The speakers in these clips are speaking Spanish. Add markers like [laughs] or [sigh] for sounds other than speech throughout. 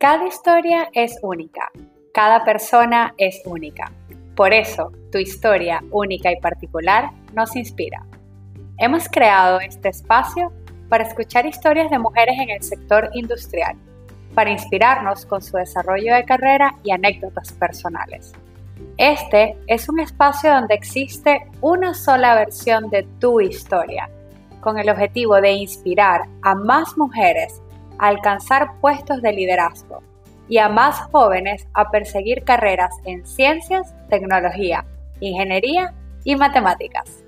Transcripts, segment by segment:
Cada historia es única, cada persona es única. Por eso, tu historia única y particular nos inspira. Hemos creado este espacio para escuchar historias de mujeres en el sector industrial, para inspirarnos con su desarrollo de carrera y anécdotas personales. Este es un espacio donde existe una sola versión de tu historia, con el objetivo de inspirar a más mujeres alcanzar puestos de liderazgo y a más jóvenes a perseguir carreras en ciencias, tecnología, ingeniería y matemáticas.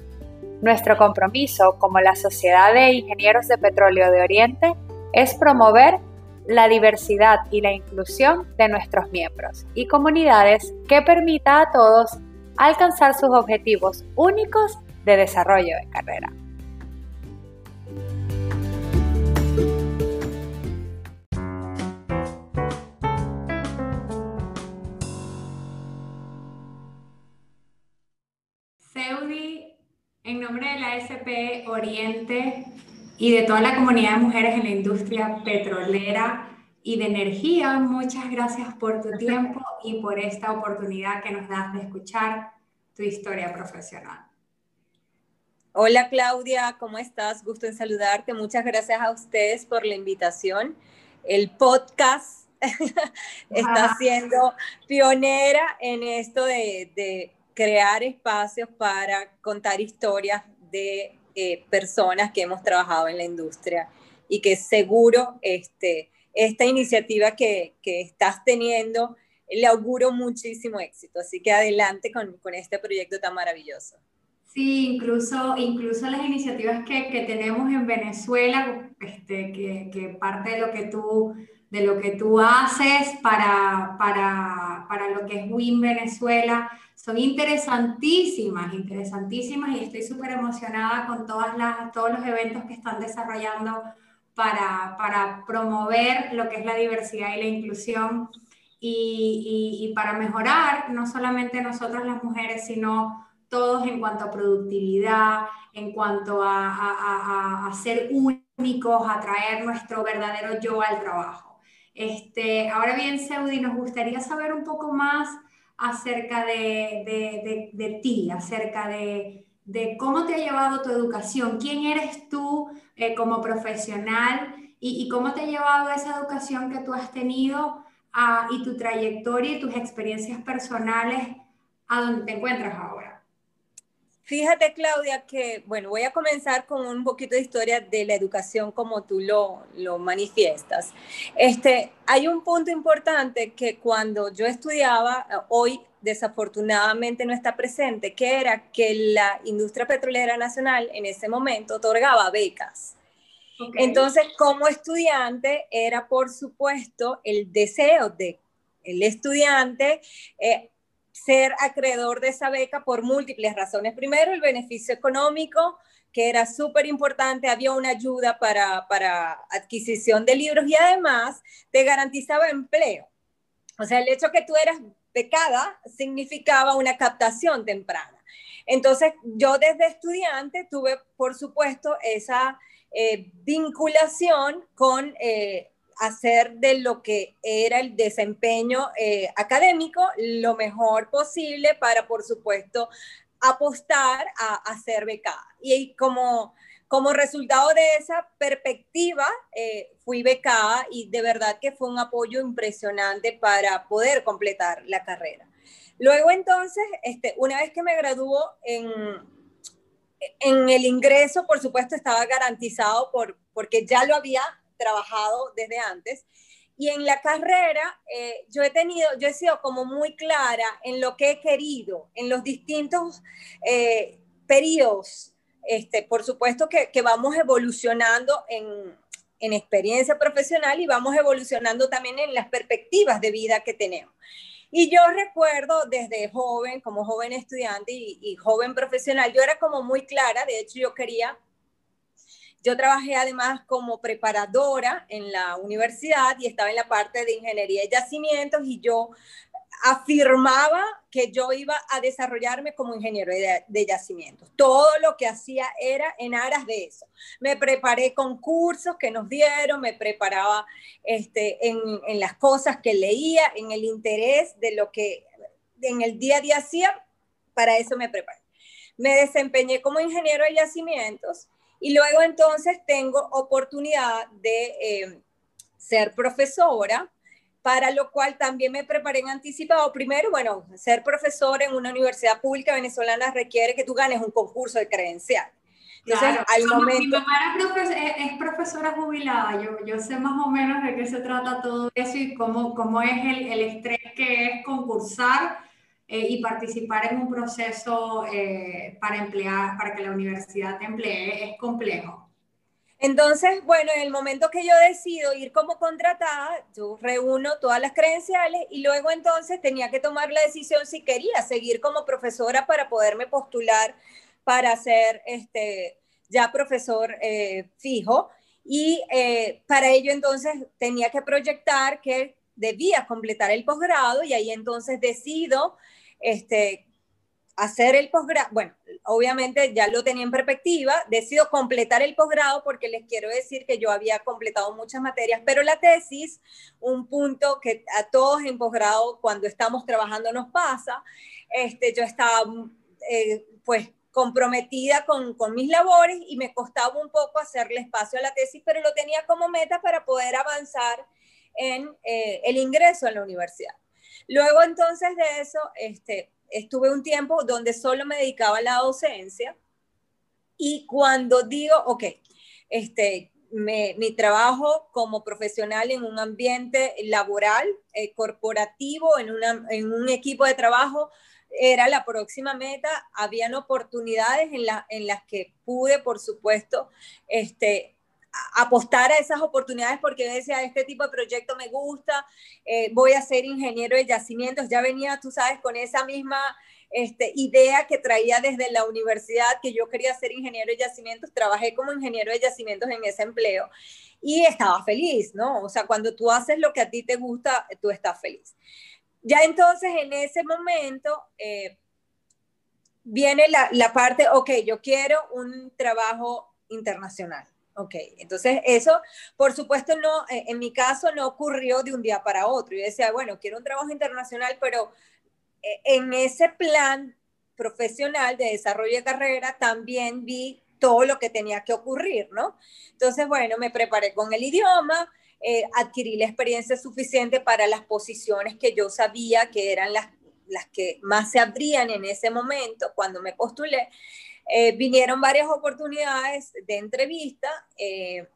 Nuestro compromiso como la Sociedad de Ingenieros de Petróleo de Oriente es promover la diversidad y la inclusión de nuestros miembros y comunidades que permita a todos alcanzar sus objetivos únicos de desarrollo de carrera. En nombre de la SP Oriente y de toda la comunidad de mujeres en la industria petrolera y de energía, muchas gracias por tu tiempo y por esta oportunidad que nos das de escuchar tu historia profesional. Hola Claudia, ¿cómo estás? Gusto en saludarte. Muchas gracias a ustedes por la invitación. El podcast [laughs] está siendo pionera en esto de, de crear espacios para contar historias de eh, personas que hemos trabajado en la industria y que seguro este, esta iniciativa que, que estás teniendo le auguro muchísimo éxito. Así que adelante con, con este proyecto tan maravilloso. Sí, incluso, incluso las iniciativas que, que tenemos en Venezuela, este, que, que, parte de lo que tú, de lo que tú haces para, para, para lo que es WIN Venezuela, son interesantísimas, interesantísimas y estoy súper emocionada con todas las, todos los eventos que están desarrollando para, para promover lo que es la diversidad y la inclusión y, y, para mejorar no solamente nosotros las mujeres, sino todos en cuanto a productividad, en cuanto a, a, a, ser únicos, a traer nuestro verdadero yo al trabajo. Este, ahora bien, Seudi, nos gustaría saber un poco más acerca de, de, ti, acerca de, cómo te ha llevado tu educación, quién eres tú eh, como profesional y, cómo te ha llevado esa educación que tú has tenido ah, y tu trayectoria y tus experiencias personales a donde te encuentras ahora. Fíjate, Claudia, que, bueno, voy a comenzar con un poquito de historia de la educación como tú lo, lo manifiestas. Este, hay un punto importante que cuando yo estudiaba, hoy desafortunadamente no está presente, que era que la industria petrolera nacional en ese momento otorgaba becas. Entonces, como estudiante, era por supuesto el deseo de el estudiante eh, ser acreedor de esa beca por múltiples razones. Primero, el beneficio económico, que era súper importante, había una ayuda para, para adquisición de libros y además te garantizaba empleo. O sea, el hecho que tú eras becada significaba una captación temprana. Entonces, yo desde estudiante tuve, por supuesto, esa eh, vinculación con eh, hacer de lo que era el desempeño eh, académico lo mejor posible para, por supuesto, apostar a, ser becada. Y como, como resultado de esa perspectiva, eh, fui becada y de verdad que fue un apoyo impresionante para poder completar la carrera. Luego entonces, este, una vez que me graduó en, en el ingreso, por supuesto, estaba garantizado por, porque ya lo había trabajado desde antes. Y en la carrera eh, yo he tenido, yo he sido como muy clara en lo que he querido, en los distintos eh, periodos. Este, por supuesto que, que vamos evolucionando en, en experiencia profesional y vamos evolucionando también en las perspectivas de vida que tenemos. Y yo recuerdo desde joven, como joven estudiante y, y, joven profesional, yo era como muy clara, de hecho yo quería yo trabajé además como preparadora en la universidad y estaba en la parte de ingeniería de yacimientos y yo afirmaba que yo iba a desarrollarme como ingeniero de, yacimientos. Todo lo que hacía era en aras de eso. Me preparé con cursos que nos dieron, me preparaba este, en, en las cosas que leía, en el interés de lo que en el día a día hacía, para eso me preparé. Me desempeñé como ingeniero de yacimientos y luego entonces tengo oportunidad de eh, ser profesora para lo cual también me preparé en anticipado. Primero, bueno, ser profesor en una universidad pública venezolana requiere que tú ganes un concurso de credencial. Entonces, al momento... Mi mamá es, profesora jubilada, yo, yo sé más o menos de qué se trata todo eso y cómo, cómo es el, el estrés que es concursar eh, y participar en un proceso eh, para emplear, para que la universidad te emplee, es complejo. Entonces, bueno, en el momento que yo decido ir como contratada, yo reúno todas las credenciales y luego entonces tenía que tomar la decisión si quería seguir como profesora para poderme postular para ser este, ya profesor eh, fijo. Y eh, para ello entonces tenía que proyectar que debía completar el posgrado y ahí entonces decido este, hacer el posgrado, bueno, obviamente ya lo tenía en perspectiva, decido completar el posgrado porque les quiero decir que yo había completado muchas materias, pero la tesis, un punto que a todos en posgrado cuando estamos trabajando nos pasa, este, yo estaba eh, pues comprometida con, mis labores y me costaba un poco hacerle espacio a la tesis, pero lo tenía como meta para poder avanzar en eh, el ingreso a la universidad. Luego entonces de eso, este, estuve un tiempo donde solo me dedicaba a la docencia y cuando digo, ok, este, mi trabajo como profesional en un ambiente laboral, eh, corporativo, en, una, en un equipo de trabajo, era la próxima meta. Habían oportunidades en, en las que pude, por supuesto, este, apostar a esas oportunidades porque decía, este tipo de proyecto me gusta, eh, voy a ser ingeniero de yacimientos, ya venía, tú sabes, con esa misma este, idea que traía desde la universidad, que yo quería ser ingeniero de yacimientos, trabajé como ingeniero de yacimientos en ese empleo y estaba feliz, ¿no? O sea, cuando tú haces lo que a ti te gusta, tú estás feliz. Ya entonces, en ese momento, eh, viene la, la parte, ok, yo quiero un trabajo internacional Ok, entonces eso, por supuesto, no, eh, en mi caso no ocurrió de un día para otro. Yo decía, bueno, quiero un trabajo internacional, pero eh, en ese plan profesional de desarrollo de carrera también vi todo lo que tenía que ocurrir, ¿no? Entonces, bueno, me preparé con el idioma, eh, adquirí la experiencia suficiente para las posiciones que yo sabía que eran las, las que más se abrían en ese momento cuando me postulé. Eh, vinieron varias oportunidades de entrevista eh,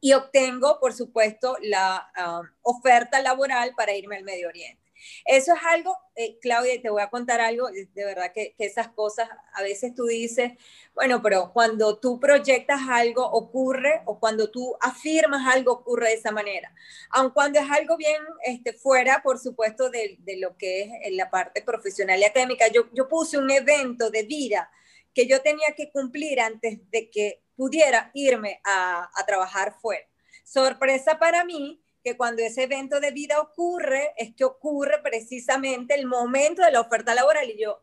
y obtengo, por supuesto, la um, oferta laboral para irme al Medio Oriente. Eso es algo, eh, Claudia, te voy a contar algo, de verdad que, que, esas cosas, a veces tú dices, bueno, pero cuando tú proyectas algo ocurre, o cuando tú afirmas algo ocurre de esa manera. Aun cuando es algo bien este, fuera, por supuesto, de, de lo que es en la parte profesional y académica. Yo, yo puse un evento de vida que yo tenía que cumplir antes de que pudiera irme a, trabajar fuera. Sorpresa para mí que cuando ese evento de vida ocurre, es que ocurre precisamente el momento de la oferta laboral y yo,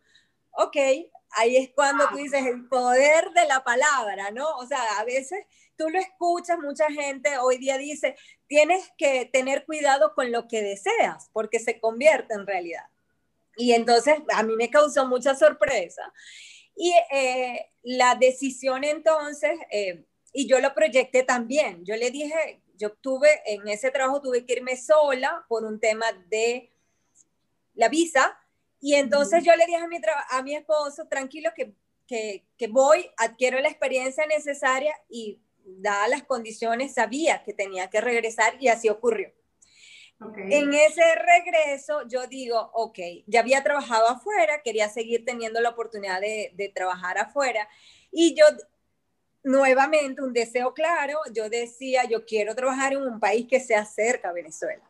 ok, ahí es cuando tú dices el poder de la palabra, ¿no? O sea, a veces tú lo escuchas, mucha gente hoy día dice, tienes que tener cuidado con lo que deseas, porque se convierte en realidad. Y entonces a mí me causó mucha sorpresa. Y eh, la decisión entonces, eh, y yo lo proyecté también, yo le dije, yo tuve, en ese trabajo tuve que irme sola por un tema de la visa, y entonces yo le dije a mi, a mi esposo, tranquilo, que, que, que voy, adquiero la experiencia necesaria y dadas las condiciones sabía que tenía que regresar y así ocurrió. En ese regreso yo digo, ok, ya había trabajado afuera, quería seguir teniendo la oportunidad de, de trabajar afuera y yo nuevamente un deseo claro, yo decía, yo quiero trabajar en un país que sea cerca a Venezuela.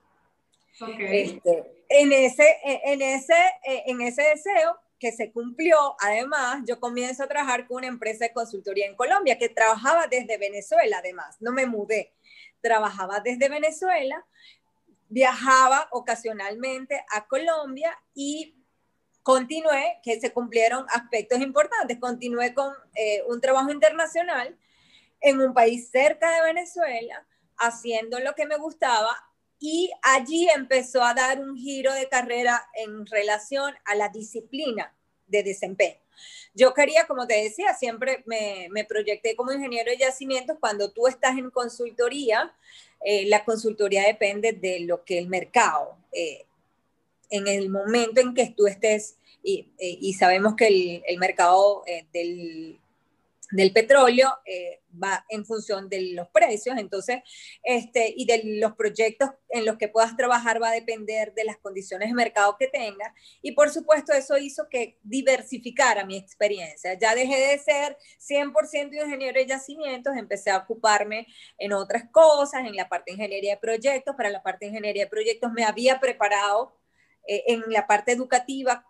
Okay. Este, en, ese, en, ese, en ese deseo que se cumplió, además, yo comienzo a trabajar con una empresa de consultoría en Colombia que trabajaba desde Venezuela, además, no me mudé, trabajaba desde Venezuela viajaba ocasionalmente a Colombia y continué, que se cumplieron aspectos importantes, continué con eh, un trabajo internacional en un país cerca de Venezuela, haciendo lo que me gustaba y allí empezó a dar un giro de carrera en relación a la disciplina de desempeño. Yo quería, como te decía, siempre me, me proyecté como ingeniero de yacimientos. Cuando tú estás en consultoría, eh, la consultoría depende de lo que el mercado, eh, en el momento en que tú estés, y, eh, y sabemos que el, el mercado del del petróleo eh, va en función de los precios, entonces, este, y de los proyectos en los que puedas trabajar va a depender de las condiciones de mercado que tengas. Y por supuesto, eso hizo que diversificara mi experiencia. Ya dejé de ser 100% ingeniero de yacimientos, empecé a ocuparme en otras cosas, en la parte de ingeniería de proyectos. Para la parte de ingeniería de proyectos me había preparado eh, en la parte educativa,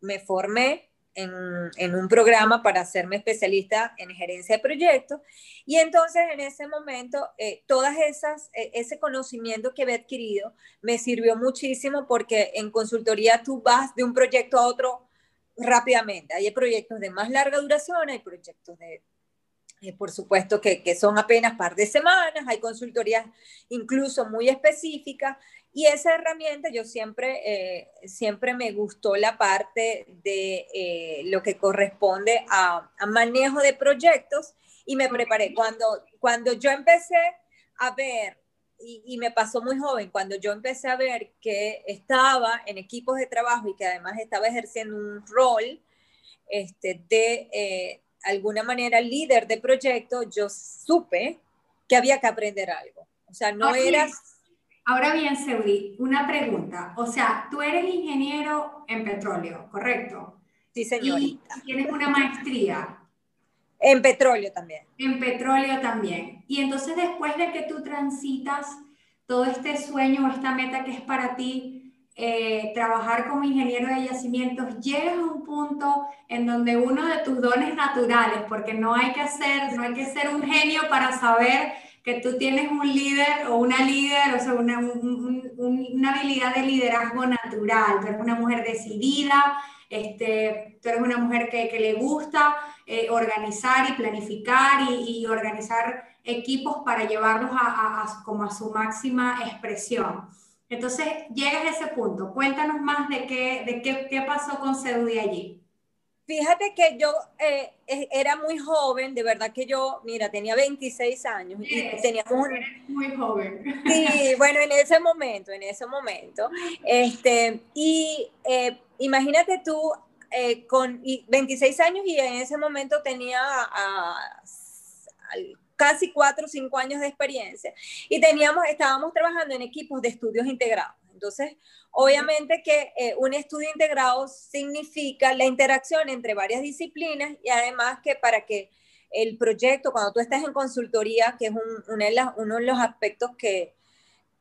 me formé en, un programa para hacerme especialista en gerencia de proyectos. Y entonces en ese momento, eh, todas esas, eh, ese conocimiento que había adquirido me sirvió muchísimo porque en consultoría tú vas de un proyecto a otro rápidamente. Hay proyectos de más larga duración, hay proyectos de eh, por supuesto que, que, son apenas par de semanas, hay consultorías incluso muy específicas y esa herramienta yo siempre, eh, siempre me gustó la parte de eh, lo que corresponde a, a, manejo de proyectos y me preparé. Cuando, cuando yo empecé a ver, y, y, me pasó muy joven, cuando yo empecé a ver que estaba en equipos de trabajo y que además estaba ejerciendo un rol este, de alguna manera líder de proyecto, yo supe que había que aprender algo. O sea, no era... Ahora bien, Seudi, una pregunta. O sea, tú eres ingeniero en petróleo, ¿correcto? Sí, señorita. Y tienes una maestría. En petróleo también. En petróleo también. Y entonces después de que tú transitas todo este sueño o esta meta que es para ti, eh, trabajar como ingeniero de yacimientos, llegas a un punto en donde uno de tus dones naturales, porque no hay que ser, no hay que ser un genio para saber que tú tienes un líder o una líder, o sea, una, una habilidad de liderazgo natural, tú eres una mujer decidida, este, tú eres una mujer que, que le gusta eh, organizar y planificar y, organizar equipos para llevarlos a, a, como a su máxima expresión. Entonces, llegas a ese punto. Cuéntanos más de qué, de qué, qué pasó con Seudi allí. Fíjate que yo eh, era muy joven, de verdad que yo, mira, tenía 26 años y teníamos muy joven. Sí, bueno, en ese momento, en ese momento. Este, y eh, imagínate tú eh, con 26 años y en ese momento tenía a, casi cuatro o cinco años de experiencia y teníamos, estábamos trabajando en equipos de estudios integrados. Entonces, obviamente que eh, un estudio integrado significa la interacción entre varias disciplinas y además que para que el proyecto, cuando tú estás en consultoría, que es un, de uno de los aspectos que,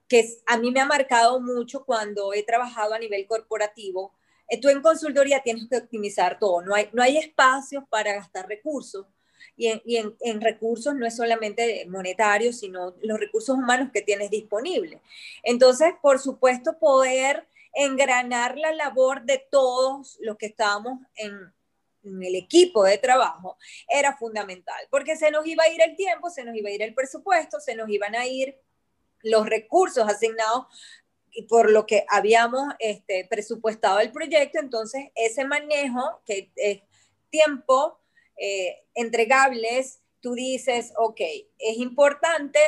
que a mí me ha marcado mucho cuando he trabajado a nivel corporativo, eh, tú en consultoría tienes que optimizar todo, no hay, no hay espacios para gastar recursos y, en, recursos no es solamente monetarios, sino los recursos humanos que tienes disponibles. Entonces, por supuesto, poder engranar la labor de todos los que estábamos en, el equipo de trabajo era fundamental, porque se nos iba a ir el tiempo, se nos iba a ir el presupuesto, se nos iban a ir los recursos asignados por lo que habíamos este, presupuestado el proyecto, entonces ese manejo que es tiempo, eh, entregables, tú dices, ok, es importante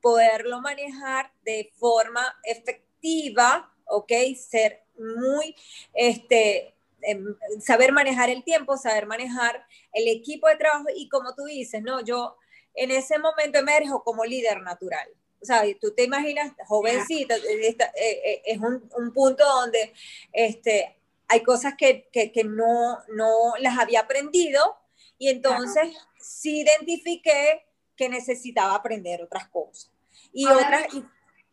poderlo manejar de forma efectiva, ok, ser muy, este, em, saber manejar el tiempo, saber manejar el equipo de trabajo y como tú dices, no, yo en ese momento emerjo como líder natural. O sea, tú te imaginas, jovencita, eh, eh, es un, un, punto donde este, hay cosas que, que, que no, no las había aprendido, y entonces sí identifiqué que necesitaba aprender otras cosas. Y otras...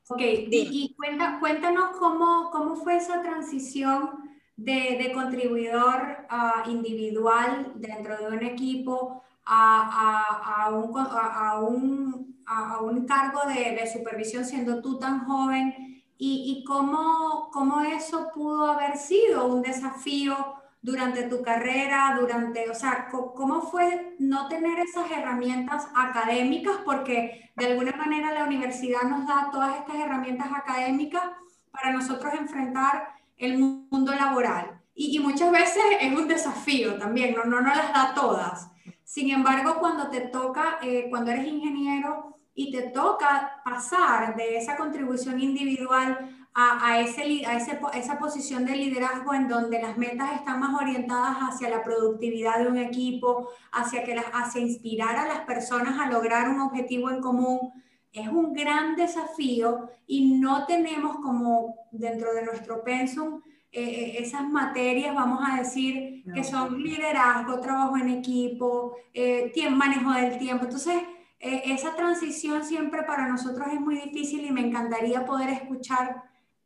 ok, y, cuéntanos cómo, cómo fue esa transición de, de contribuidor uh, individual dentro de un equipo a, a, a, un, a un, un, cargo de, de, supervisión siendo tú tan joven y, cómo, cómo eso pudo haber sido un desafío durante tu carrera, durante, o sea, ¿cómo fue no tener esas herramientas académicas? Porque de alguna manera la universidad nos da todas estas herramientas académicas para nosotros enfrentar el mundo laboral. Y, muchas veces es un desafío también, no, no, no las da todas. Sin embargo, cuando te toca, eh, cuando eres ingeniero y te toca pasar de esa contribución individual a, a, ese, a ese, esa posición de liderazgo en donde las metas están más orientadas hacia la productividad de un equipo, hacia, que las, hacia inspirar a las personas a lograr un objetivo en común, es un gran desafío y no tenemos como dentro de nuestro pensum eh, eh, esas materias, vamos a decir, que son liderazgo, trabajo en equipo, eh, tiempo, manejo del tiempo. Entonces, esa transición siempre para nosotros es muy difícil y me encantaría poder escuchar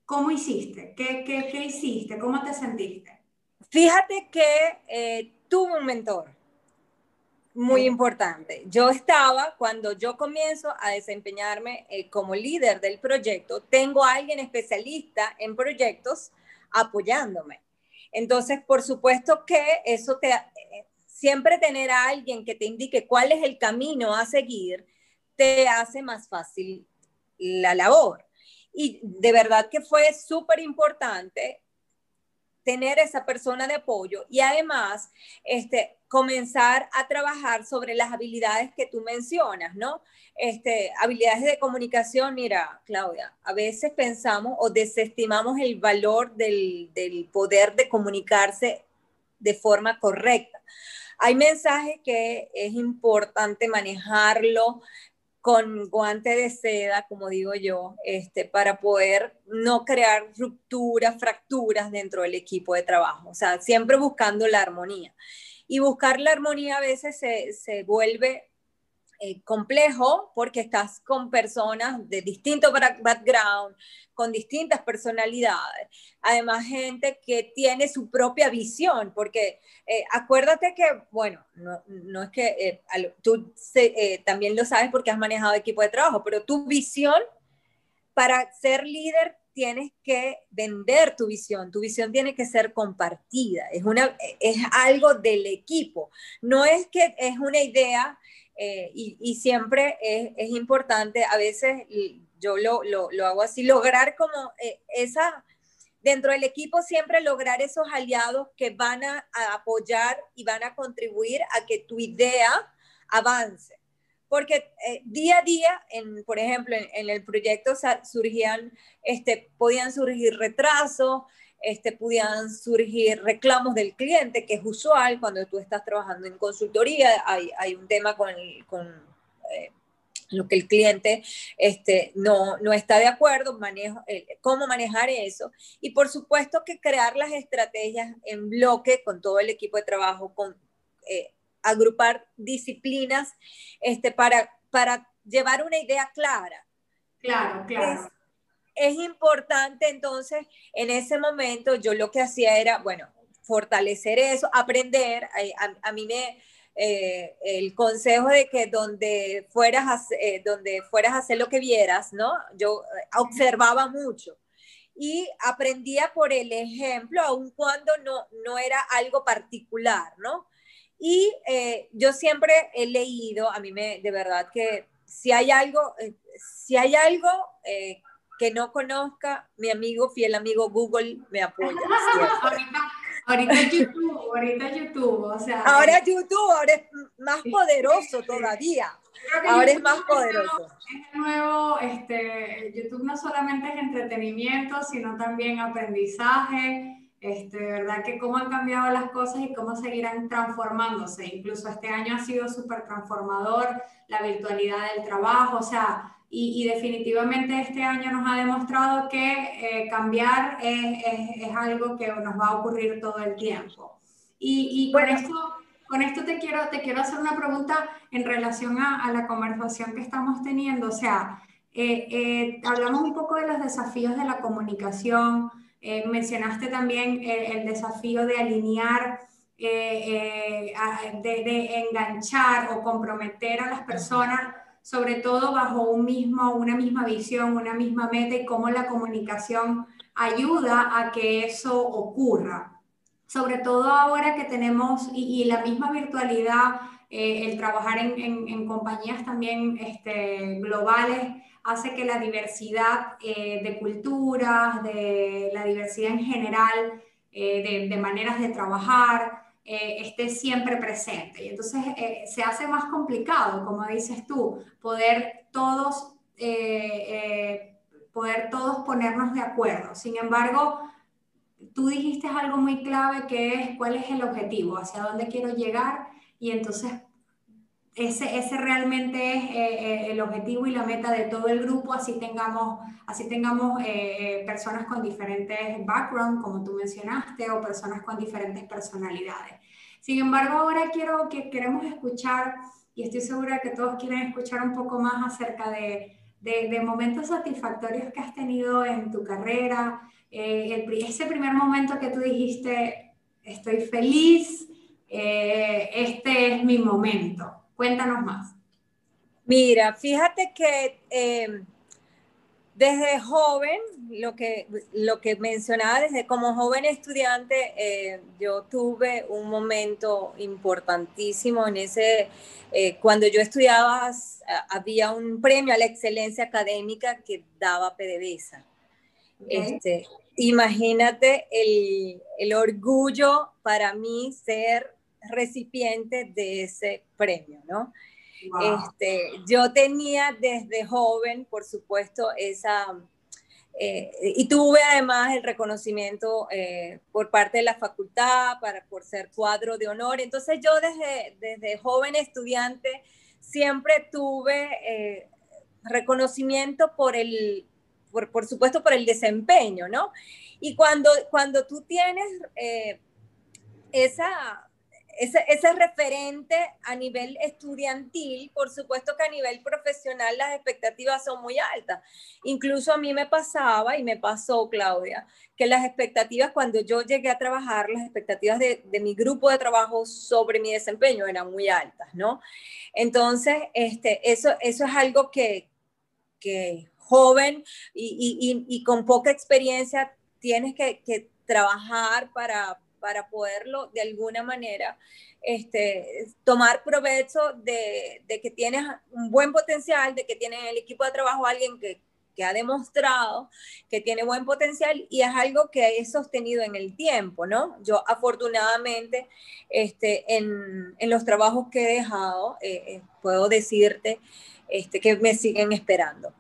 cómo hiciste, qué, qué, qué hiciste, cómo te sentiste. Fíjate que tuve un mentor muy importante. Yo estaba, cuando yo comienzo a desempeñarme eh, como líder del proyecto, tengo a alguien especialista en proyectos apoyándome. Entonces, por supuesto que eso te, eh, siempre tener a alguien que te indique cuál es el camino a seguir, te hace más fácil la labor. Y de verdad que fue súper importante tener esa persona de apoyo y además este, comenzar a trabajar sobre las habilidades que tú mencionas, ¿no? Este, habilidades de comunicación, mira, Claudia, a veces pensamos o desestimamos el valor del, del poder de comunicarse de forma correcta. Hay mensajes que es importante manejarlo con guante de seda, como digo yo, este, para poder no crear rupturas, fracturas dentro del equipo de trabajo. O sea, siempre buscando la armonía. Y buscar la armonía a veces se, se vuelve eh, complejo porque estás con personas de distinto background, con distintas personalidades. Además, gente que tiene su propia visión, porque eh, acuérdate que, bueno, no, no es que eh, tú también lo sabes porque has manejado equipo de trabajo, pero tu visión para ser líder tienes que vender tu visión, tu visión tiene que ser compartida, es, una, es algo del equipo, no es que es una idea eh, y, siempre es, importante, a veces yo lo, hago así, lograr como eh, esa, dentro del equipo siempre lograr esos aliados que van a, apoyar y van a contribuir a que tu idea avance. Porque eh, día a día, en, por ejemplo, en, en el proyecto surgían, este, podían surgir retrasos, este, pudieran surgir reclamos del cliente, que es usual cuando tú estás trabajando en consultoría, hay, hay un tema con, con eh, lo que el cliente este, no, no está de acuerdo, manejo, eh, cómo manejar eso. Y por supuesto que crear las estrategias en bloque con todo el equipo de trabajo, con eh, agrupar disciplinas este, para, para llevar una idea clara. Claro, claro es importante entonces, en ese momento yo lo que hacía era, bueno, fortalecer eso, aprender. A, mí me, eh, el consejo de que donde fueras, a, eh, donde fueras a hacer lo que vieras, ¿no? Yo eh, observaba mucho y aprendía por el ejemplo, aun cuando no, no era algo particular, ¿no? Y yo siempre he leído, a mí me, de verdad que si hay algo, si hay algo que no conozca, mi amigo, fiel amigo Google, me apoya. [laughs] ahorita, YouTube, ahorita YouTube, o sea. Ahora YouTube, ahora es más poderoso todavía. Ahora es más poderoso. Es nuevo, este, YouTube no solamente es entretenimiento, sino también aprendizaje. Este, verdad que cómo han cambiado las cosas y cómo seguirán transformándose. Incluso este año ha sido súper transformador, la virtualidad del trabajo, o sea, y, definitivamente este año nos ha demostrado que eh, cambiar es, es, algo que nos va a ocurrir todo el tiempo. Y, y con, esto, con esto te quiero, te quiero hacer una pregunta en relación a, a la conversación que estamos teniendo. O sea, eh, eh, hablamos un poco de los desafíos de la comunicación, mencionaste también el desafío de alinear. de, de, enganchar o comprometer a las personas sobre todo bajo un mismo, una misma visión, una misma meta y cómo la comunicación ayuda a que eso ocurra. Sobre todo ahora que tenemos y, la misma virtualidad, eh, el trabajar en, compañías también este, globales, hace que la diversidad eh, de culturas, de la diversidad en general, eh, de, maneras de trabajar, eh, esté siempre presente. Y entonces eh, se hace más complicado, como dices tú, poder todos, eh, poder todos ponernos de acuerdo. Sin embargo, tú dijiste algo muy clave que es cuál es el objetivo, hacia dónde quiero llegar y entonces ese, ese realmente es eh, eh, el objetivo y la meta de todo el grupo, así tengamos, así tengamos eh, personas con diferentes backgrounds, como tú mencionaste, o personas con diferentes personalidades. Sin embargo, ahora quiero que queremos escuchar, y estoy segura que todos quieren escuchar un poco más acerca de, de, momentos satisfactorios que has tenido en tu carrera, ese primer momento que tú dijiste, estoy feliz, este es mi momento. Cuéntanos más. Mira, fíjate que em, desde joven, lo que, lo que mencionaba, desde como joven estudiante, eh, yo tuve un momento importantísimo en ese, eh, cuando yo estudiaba, había un premio a la excelencia académica que daba PDVSA. Este, imagínate el, el orgullo para mí ser recipiente de ese premio, ¿no? Este, yo tenía desde joven, por supuesto, esa, eh, y tuve además el reconocimiento eh, por parte de la facultad para, por ser cuadro de honor. Entonces yo desde, desde joven estudiante siempre tuve eh, reconocimiento por el, por, por, supuesto, por el desempeño, ¿no? Y cuando, cuando tú tienes esa ese, referente a nivel estudiantil, por supuesto que a nivel profesional las expectativas son muy altas. Incluso a mí me pasaba y me pasó, Claudia, que las expectativas cuando yo llegué a trabajar, las expectativas de, mi grupo de trabajo sobre mi desempeño eran muy altas, ¿no? Entonces, este, eso, eso es algo que, joven y, con poca experiencia tienes que, que trabajar para para poderlo de alguna manera este, tomar provecho de, que tienes un buen potencial, de que tienes en el equipo de trabajo alguien que, ha demostrado que tiene buen potencial y es algo que he sostenido en el tiempo, ¿no? Yo afortunadamente este, en, los trabajos que he dejado, eh, eh, puedo decirte este, que me siguen esperando.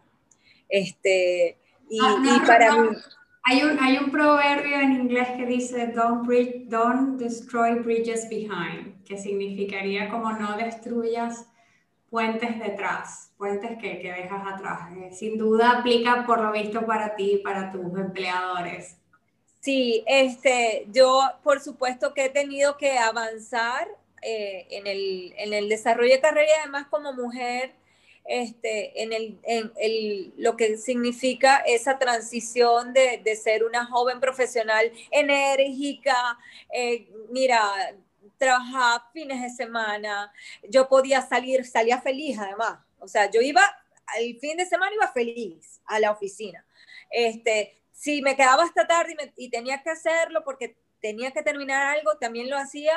Este, y, ah, para mí... Hay un, hay un proverbio en inglés que dice, don't, don't destroy bridges behind, que significaría como no destruyas puentes detrás, puentes que, que dejas atrás. Eh, sin duda aplica por lo visto para ti y para tus empleadores. Sí, este, yo por supuesto que he tenido que avanzar eh, en, el, en el desarrollo de carrera y además como mujer este, en, el, en el, lo que significa esa transición de, de ser una joven profesional enérgica, eh, mira, trabajaba fines de semana, yo podía salir, salía feliz además, o sea, yo iba, el fin de semana iba feliz a la oficina. Este, si me quedaba hasta tarde y, y tenía que hacerlo porque tenía que terminar algo, también lo hacía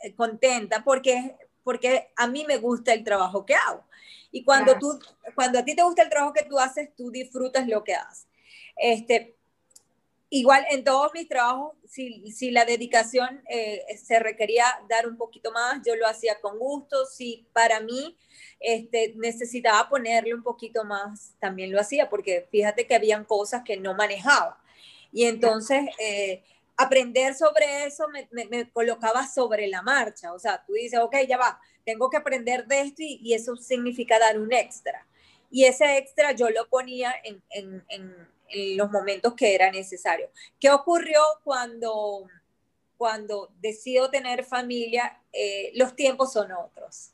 eh, contenta porque, porque a mí me gusta el trabajo que hago. Y cuando, tú, cuando a ti te gusta el trabajo que tú haces, tú disfrutas lo que haces. Este, igual en todos mis trabajos, si, si la dedicación eh, se requería dar un poquito más, yo lo hacía con gusto. Si para mí este, necesitaba ponerle un poquito más, también lo hacía, porque fíjate que habían cosas que no manejaba. Y entonces... Eh, aprender sobre eso me, me, colocaba sobre la marcha. O sea, tú dices, ok, ya va, tengo que aprender de esto y, eso significa dar un extra. Y ese extra yo lo ponía en, en, en, los momentos que era necesario. ¿Qué ocurrió cuando, cuando decido tener familia? Eh, los tiempos son otros.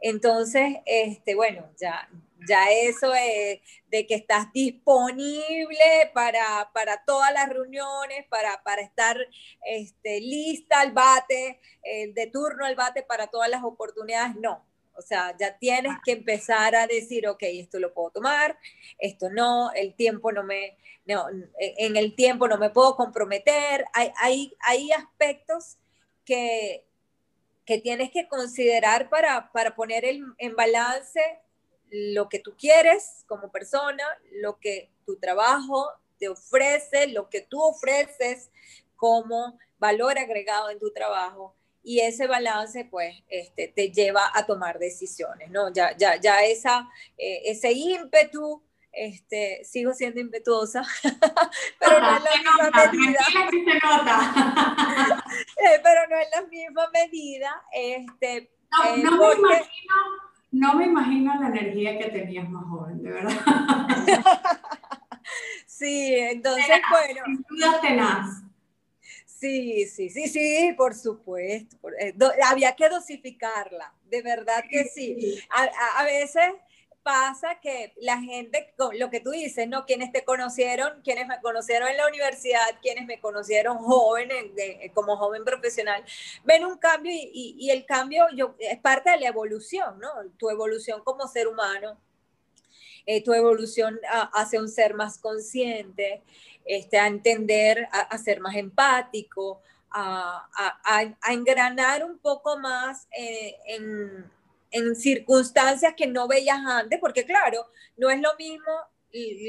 Entonces, este, bueno, ya, ya eso es de que estás disponible para, todas las reuniones, para, estar este, lista al bate, eh, de turno al bate para todas las oportunidades, no. O sea, ya tienes que empezar a decir, ok, esto lo puedo tomar, esto no, el tiempo no me, no, en el tiempo no me puedo comprometer. Hay, hay, hay aspectos que, que tienes que considerar para, para poner en balance lo que tú quieres como persona, lo que tu trabajo te ofrece, lo que tú ofreces como valor agregado en tu trabajo y ese balance pues este, te lleva a tomar decisiones, ¿no? Ya, ya, ya esa, eh, ese ímpetu, este, sigo siendo impetuosa, [laughs] pero no en la misma medida. [laughs] Eh, pero no en la misma medida. Este, no, no, me imagino, no me imagino la energía que tenías más joven, de verdad. [laughs] sí, entonces, bueno. Sin duda tenaz. Sí, sí, sí, sí, por supuesto. Eh, había que dosificarla, de verdad que sí. A, veces pasa que la gente, lo que tú dices, ¿no? Quienes te conocieron, quienes me conocieron en la universidad, quienes me conocieron joven, como joven profesional, ven un cambio y, el cambio yo, es parte de la evolución, ¿no? Tu evolución como ser humano, eh, tu evolución hacia un ser más consciente, este, a entender, a, ser más empático, a, a, engranar un poco más eh, en, en, circunstancias que no veías antes, porque claro, no es lo mismo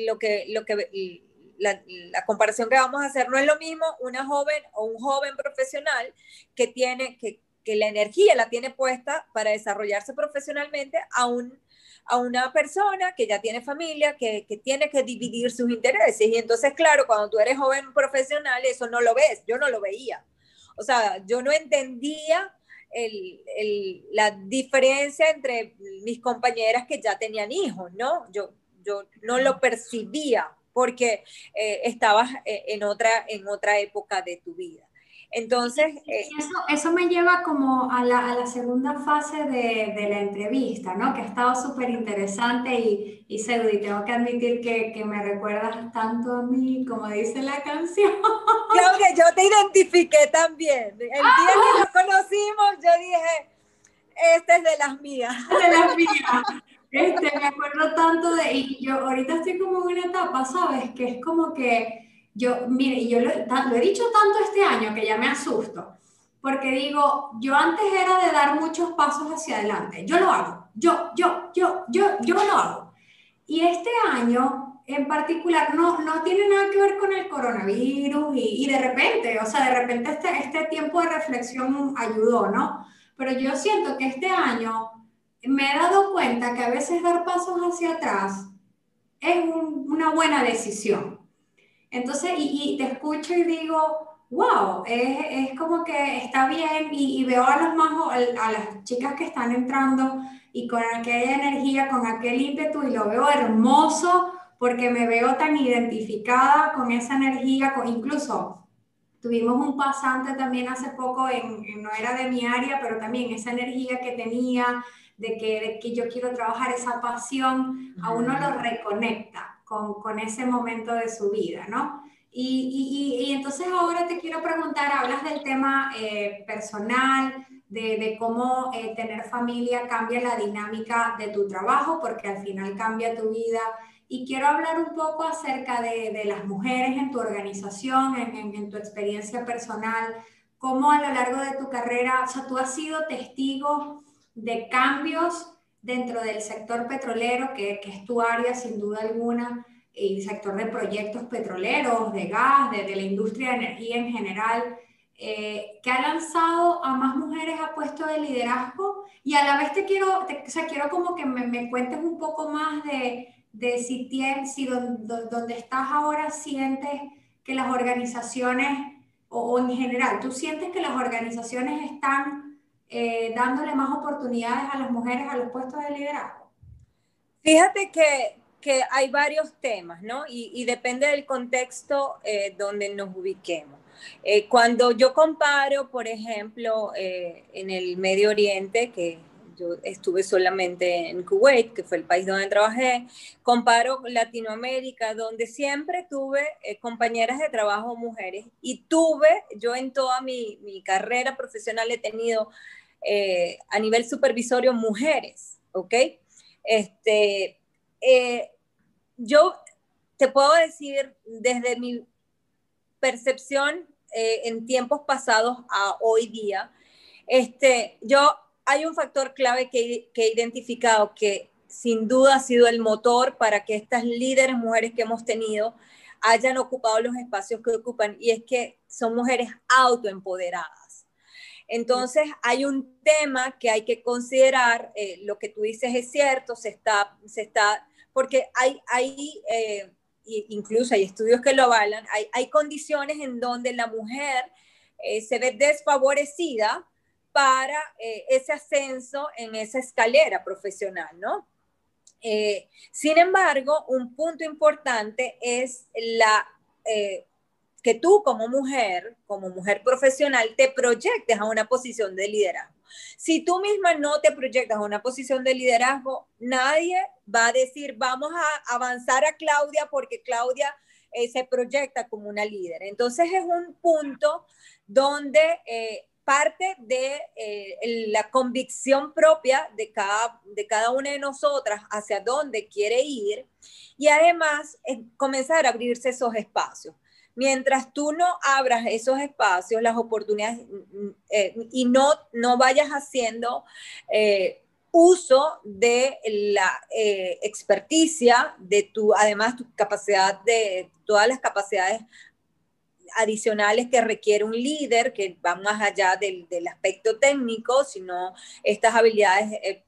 lo que, lo que la, la, comparación que vamos a hacer, no es lo mismo una joven o un joven profesional que tiene, que, que la energía la tiene puesta para desarrollarse profesionalmente a un a una persona que ya tiene familia, que, que, tiene que dividir sus intereses. Y entonces, claro, cuando tú eres joven profesional, eso no lo ves, yo no lo veía. O sea, yo no entendía el, el, la diferencia entre mis compañeras que ya tenían hijos, ¿no? Yo, yo no lo percibía porque eh, estabas eh, en, otra, en otra época de tu vida. Entonces... Eh, eso, eso, me lleva como a la, a la segunda fase de, de, la entrevista, ¿no? Que ha estado súper interesante y, y Seudi, tengo que admitir que, que, me recuerdas tanto a mí, como dice la canción. [laughs] Claudia, yo te identifiqué también. El día que nos conocimos, yo dije, este es de las mías. [laughs] De las mías. Este, me acuerdo tanto de, y yo ahorita estoy como en una etapa, ¿sabes? Que es como que yo, mire, yo lo, he dicho tanto este año que ya me asusto, porque digo, yo antes era de dar muchos pasos hacia adelante, yo lo hago, yo, yo, yo, yo, yo lo hago. Y este año en particular no, no tiene nada que ver con el coronavirus y, y de repente, o sea, de repente este, este tiempo de reflexión ayudó, ¿no? Pero yo siento que este año me he dado cuenta que a veces dar pasos hacia atrás es una buena decisión. Entonces, y, te escucho y digo, wow, es, es como que está bien y, veo a, los más, a las chicas que están entrando y con aquella energía, con aquel ímpetu y lo veo hermoso porque me veo tan identificada con esa energía, con, incluso tuvimos un pasante también hace poco, en, no era de mi área, pero también esa energía que tenía de que, de que yo quiero trabajar esa pasión, a uno lo reconecta con, ese momento de su vida, ¿no? Y, entonces ahora te quiero preguntar, hablas del tema eh, personal, de, cómo eh, tener familia cambia la dinámica de tu trabajo, porque al final cambia tu vida. Y quiero hablar un poco acerca de, las mujeres en tu organización, en, en, tu experiencia personal, cómo a lo largo de tu carrera, o sea, tú has sido testigo de cambios dentro del sector petrolero, que, que, es tu área sin duda alguna, y sector de proyectos petroleros, de gas, de, la industria de energía en general, eh, que ha lanzado a más mujeres a puestos de liderazgo. Y a la vez te quiero, o sea, quiero como que me, me, cuentes un poco más de, de si, tienes, si donde, estás ahora sientes que las organizaciones, o, o en general, tú sientes que las organizaciones están eh, dándole más oportunidades a las mujeres a los puestos de liderazgo? Fíjate que, que hay varios temas, ¿no? Y, y depende del contexto eh, donde nos ubiquemos. Eh, cuando yo comparo, por ejemplo, en el Medio Oriente, que yo estuve solamente en Kuwait, que fue el país donde trabajé, comparo Latinoamérica, donde siempre tuve eh, compañeras de trabajo mujeres y tuve, yo en toda mi, carrera profesional he tenido eh, a nivel supervisorio mujeres, ¿ok? Este, eh, yo te puedo decir desde mi percepción en tiempos pasados a hoy día, este, yo hay un factor clave que, he identificado que sin duda ha sido el motor para que estas líderes mujeres que hemos tenido hayan ocupado los espacios que ocupan y es que son mujeres autoempoderadas. Entonces hay un tema que hay que considerar, eh, lo que tú dices es cierto, se está, se está, porque hay, hay eh, incluso hay estudios que lo avalan, hay, hay condiciones en donde la mujer eh, se ve desfavorecida para ese ascenso en esa escalera profesional, ¿no? Eh, sin embargo, un punto importante es la, eh, que tú como mujer, como mujer profesional, te proyectes a una posición de liderazgo. Si tú misma no te proyectas a una posición de liderazgo, nadie va a decir, vamos a avanzar a Claudia porque Claudia eh, se proyecta como una líder. Entonces es un punto donde parte de eh, la convicción propia de cada, de cada una de nosotras hacia dónde quiere ir y además comenzar a abrirse esos espacios. Mientras tú no abras esos espacios, las oportunidades mm, eh, y no, no vayas haciendo eh, uso de la experticia, de tu, además tu capacidad de todas las capacidades adicionales que requiere un líder, que van más allá del, del aspecto técnico, sino estas habilidades eh,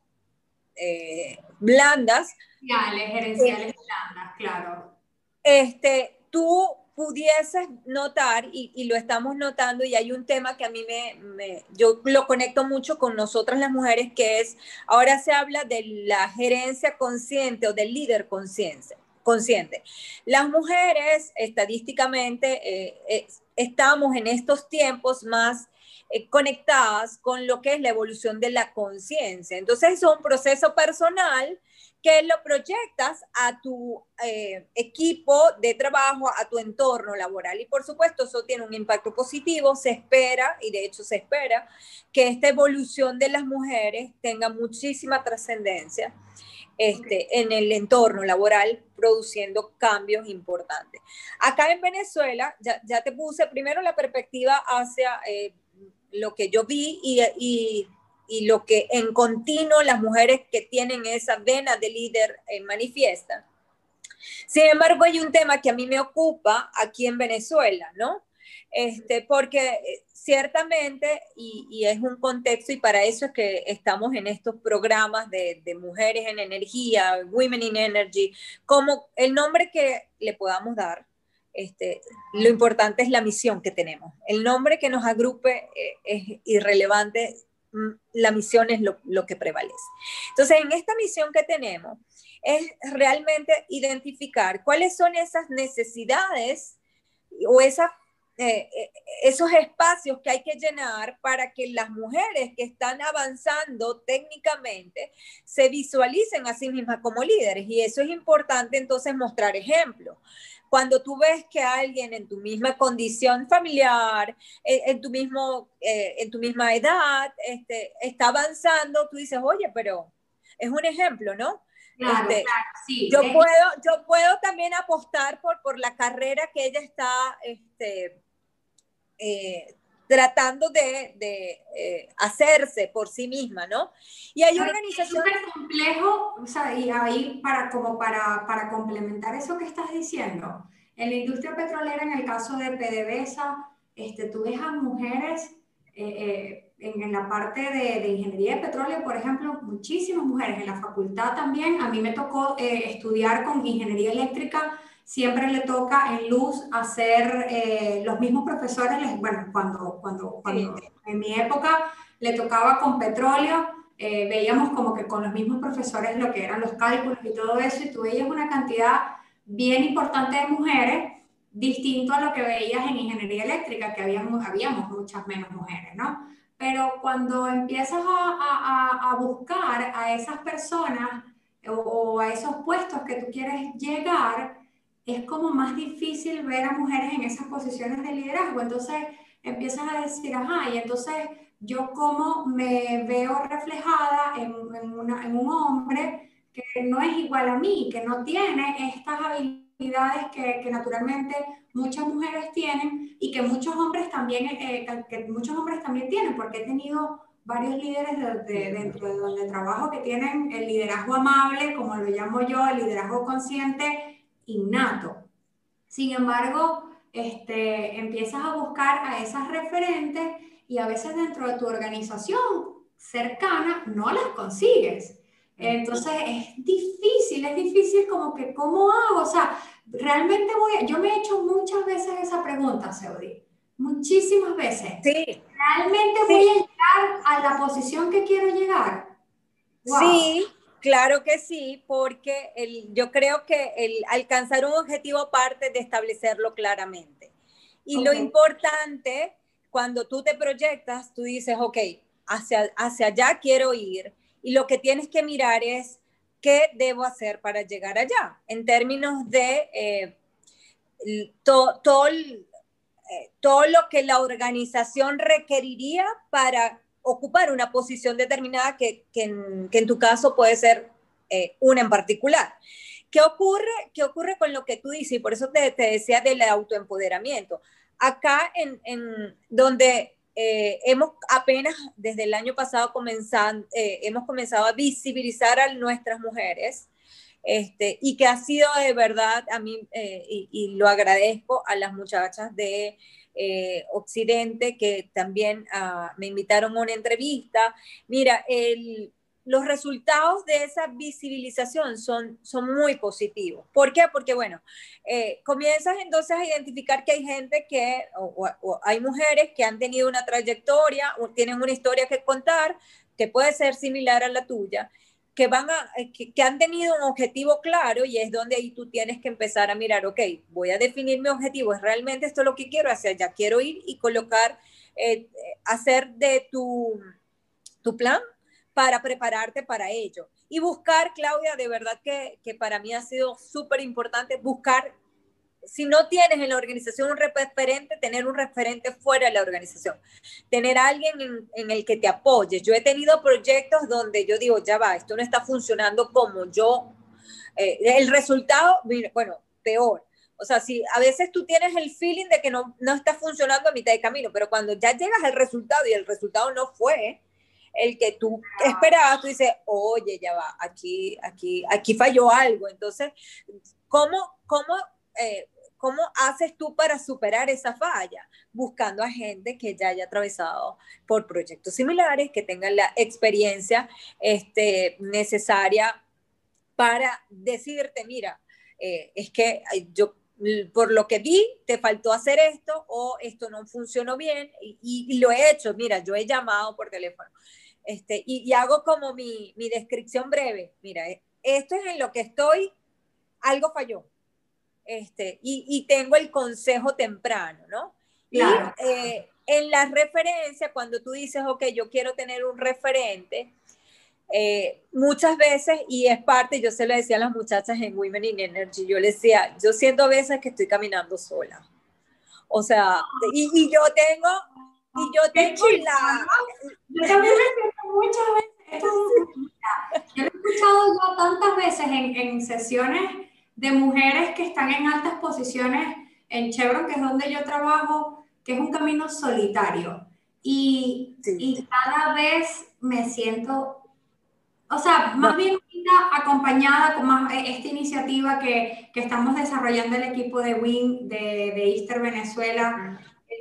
eh, blandas. Gerenciales, blandas, claro. Este, tú pudieses notar, y, y, lo estamos notando, y hay un tema que a mí me, me, yo lo conecto mucho con nosotras las mujeres, que es, ahora se habla de la gerencia consciente o del líder consciente consciente. Las mujeres, estadísticamente, eh, eh, estamos en estos tiempos más eh, conectadas con lo que es la evolución de la conciencia. Entonces es un proceso personal que lo proyectas a tu equipo de trabajo, a tu entorno laboral. Y por supuesto, eso tiene un impacto positivo. Se espera, y de hecho se espera, que esta evolución de las mujeres tenga muchísima trascendencia este, en el entorno laboral produciendo cambios importantes. Acá en Venezuela, ya, ya te puse primero la perspectiva hacia eh, lo que yo vi y, y, y, lo que en continuo las mujeres que tienen esa vena de líder eh, manifiestan. Sin embargo, hay un tema que a mí me ocupa aquí en Venezuela, ¿no? Este, porque eh, ciertamente, y, es un contexto, y para eso es que estamos en estos programas de, mujeres en energía, Women in Energy, como el nombre que le podamos dar, este, lo importante es la misión que tenemos. El nombre que nos agrupe eh, es irrelevante, mm, la misión es lo, lo, que prevalece. Entonces, en esta misión que tenemos, es realmente identificar cuáles son esas necesidades o esas eh, eh, esos espacios que hay que llenar para que las mujeres que están avanzando técnicamente se visualicen a sí mismas como líderes. Y eso es importante entonces mostrar ejemplo. Cuando tú ves que alguien en tu misma condición familiar, en, tu, mismo, eh, en tu misma edad, este, está avanzando, tú dices, oye, pero es un ejemplo, ¿no? Claro, este, claro, sí. Yo, puedo, yo puedo también apostar por, por la carrera que ella está este, eh, tratando de, eh, hacerse por sí misma, ¿no? Y hay organizaciones... Es súper complejo, o sea, y ahí para, como para, para complementar eso que estás diciendo, en la industria petrolera, en el caso de PDVSA, este, tú ves a mujeres eh, en, en, la parte de, de, ingeniería de petróleo, por ejemplo, muchísimas mujeres, en la facultad también, a mí me tocó estudiar con ingeniería eléctrica siempre le toca en luz hacer eh, los mismos profesores, bueno, cuando, cuando, cuando en mi época le tocaba con petróleo, eh, veíamos como que con los mismos profesores lo que eran los cálculos y todo eso, y tú veías una cantidad bien importante de mujeres, distinto a lo que veías en ingeniería eléctrica, que habíamos, habíamos muchas menos mujeres, ¿no? Pero cuando empiezas a, a, a buscar a esas personas o, o a esos puestos que tú quieres llegar, es como más difícil ver a mujeres en esas posiciones de liderazgo. Entonces empiezas a decir, ajá, y entonces, yo como me veo reflejada en, en un hombre que no es igual a mí, que no tiene estas habilidades que, que naturalmente muchas mujeres tienen y que muchos hombres también, eh, que muchos hombres también tienen, porque he tenido varios líderes de, dentro de donde trabajo que tienen el liderazgo amable, como lo llamo yo, el liderazgo consciente innato. Sin embargo, este, empiezas a buscar a esas referentes y a veces dentro de tu organización cercana no las consigues. Entonces es difícil, es difícil como que, ¿cómo hago? O sea, realmente voy, yo me he hecho muchas veces esa pregunta, Seudi, muchísimas veces. Sí. ¿Realmente voy a llegar a la posición que quiero llegar? Sí, claro que sí, porque el, yo creo que el alcanzar un objetivo parte de establecerlo claramente. Y lo importante, cuando tú te proyectas, tú dices, ok, hacia, hacia allá quiero ir. Y lo que tienes que mirar es qué debo hacer para llegar allá, en términos de eh, todo, eh, todo lo que la organización requeriría para ocupar una posición determinada que, que, en, tu caso puede ser eh, una en particular. ¿Qué ocurre, ¿Qué ocurre con lo que tú dices? Y por eso te, te decía del autoempoderamiento. Acá en, en donde eh, hemos apenas desde el año pasado comenzado, eh, hemos comenzado a visibilizar a nuestras mujeres este, y que ha sido de verdad a mí, eh, y, lo agradezco a las muchachas de Occidente que también uh, me invitaron a una entrevista. Mira, los resultados de esa visibilización son, son muy positivos. ¿Por qué? Porque, bueno, eh, comienzas entonces a identificar que hay gente que, o, hay mujeres que han tenido una trayectoria, o tienen una historia que contar, que puede ser similar a la tuya, que, van a, eh, que, han tenido un objetivo claro y es donde ahí tú tienes que empezar a mirar, ok, voy a definir mi objetivo, es realmente esto lo que quiero, hacia allá quiero ir y colocar, eh, hacer de tu, tu plan para prepararte para ello. Y buscar, Claudia, de verdad que, que para mí ha sido súper importante buscar, si no tienes en la organización un referente, tener un referente fuera de la organización, tener alguien en, en el que te apoyes. Yo he tenido proyectos donde yo digo, ya va, esto no está funcionando como yo, eh, el resultado, bueno, peor. O sea, si a veces tú tienes el feeling de que no, no está funcionando a mitad de camino, pero cuando ya llegas al resultado y el resultado no fue, el que tú esperabas, tú dices, oye, ya va, aquí, aquí, aquí falló algo. Entonces, ¿cómo, cómo, eh, ¿cómo haces tú para superar esa falla? Buscando a gente que ya haya atravesado por proyectos similares, que tengan la experiencia este, necesaria para decirte, mira, eh, es que yo por lo que vi, te faltó hacer esto o esto no funcionó bien y, y, lo he hecho. Mira, yo he llamado por teléfono. Este, y, hago como mi, mi, descripción breve. Mira, eh, esto es en lo que estoy, algo falló. Este, y, y tengo el consejo temprano, ¿no? Claro. Y eh, en la referencia, cuando tú dices, ok, yo quiero tener un referente, eh, muchas veces, y es parte, yo se lo decía a las muchachas en Women in Energy, yo les decía, yo siento a veces que estoy caminando sola. O sea, y, y yo tengo, y yo tengo la, yo también me siento muchas veces. yo lo he escuchado yo tantas veces en, en, sesiones de mujeres que están en altas posiciones en Chevron, que es donde yo trabajo, que es un camino solitario. Y, y cada vez me siento, o sea, más bien acompañada con más, eh, esta iniciativa que, que, estamos desarrollando el equipo de WIN de, de Easter Venezuela,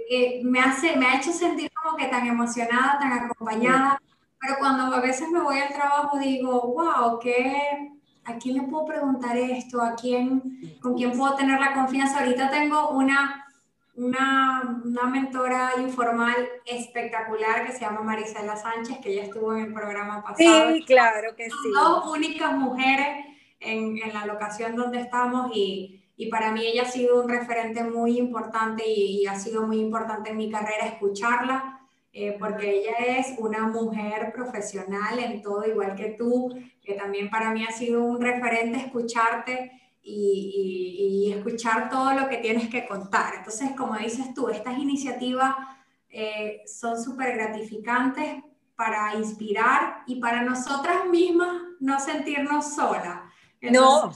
eh, me, hace, me ha hecho sentir como que tan emocionada, tan acompañada, pero cuando a veces me voy al trabajo digo, wow, ¿qué, ¿a quién le puedo preguntar esto? ¿A quién, ¿Con quién puedo tener la confianza? Ahorita tengo una, una, una mentora informal espectacular que se llama Marisela Sánchez, que ya estuvo en el programa pasado. Sí, claro que sí. Dos únicas mujeres en, en la locación donde estamos y y para mí ella ha sido un referente muy importante y, ha sido muy importante en mi carrera escucharla, eh, porque ella es una mujer profesional en todo, igual que tú, que también para mí ha sido un referente escucharte y, y, escuchar todo lo que tienes que contar. Entonces, como dices tú, estas iniciativas eh, son súper gratificantes para inspirar y para nosotras mismas no sentirnos solas. no,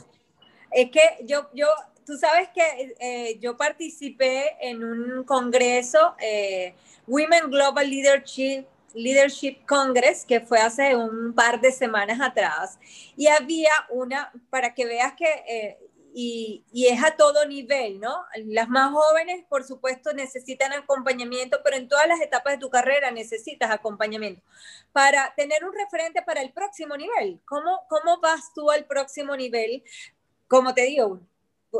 es que yo, yo, tú sabes que eh, yo participé en un congreso, eh, Women Global Leadership Leadership Congress, que fue hace un par de semanas atrás, y había una, para que veas que, eh, y, y, es a todo nivel, ¿no? Las más jóvenes, por supuesto, necesitan acompañamiento, pero en todas las etapas de tu carrera necesitas acompañamiento para tener un referente para el próximo nivel. ¿Cómo, cómo vas tú al próximo nivel? Como te digo,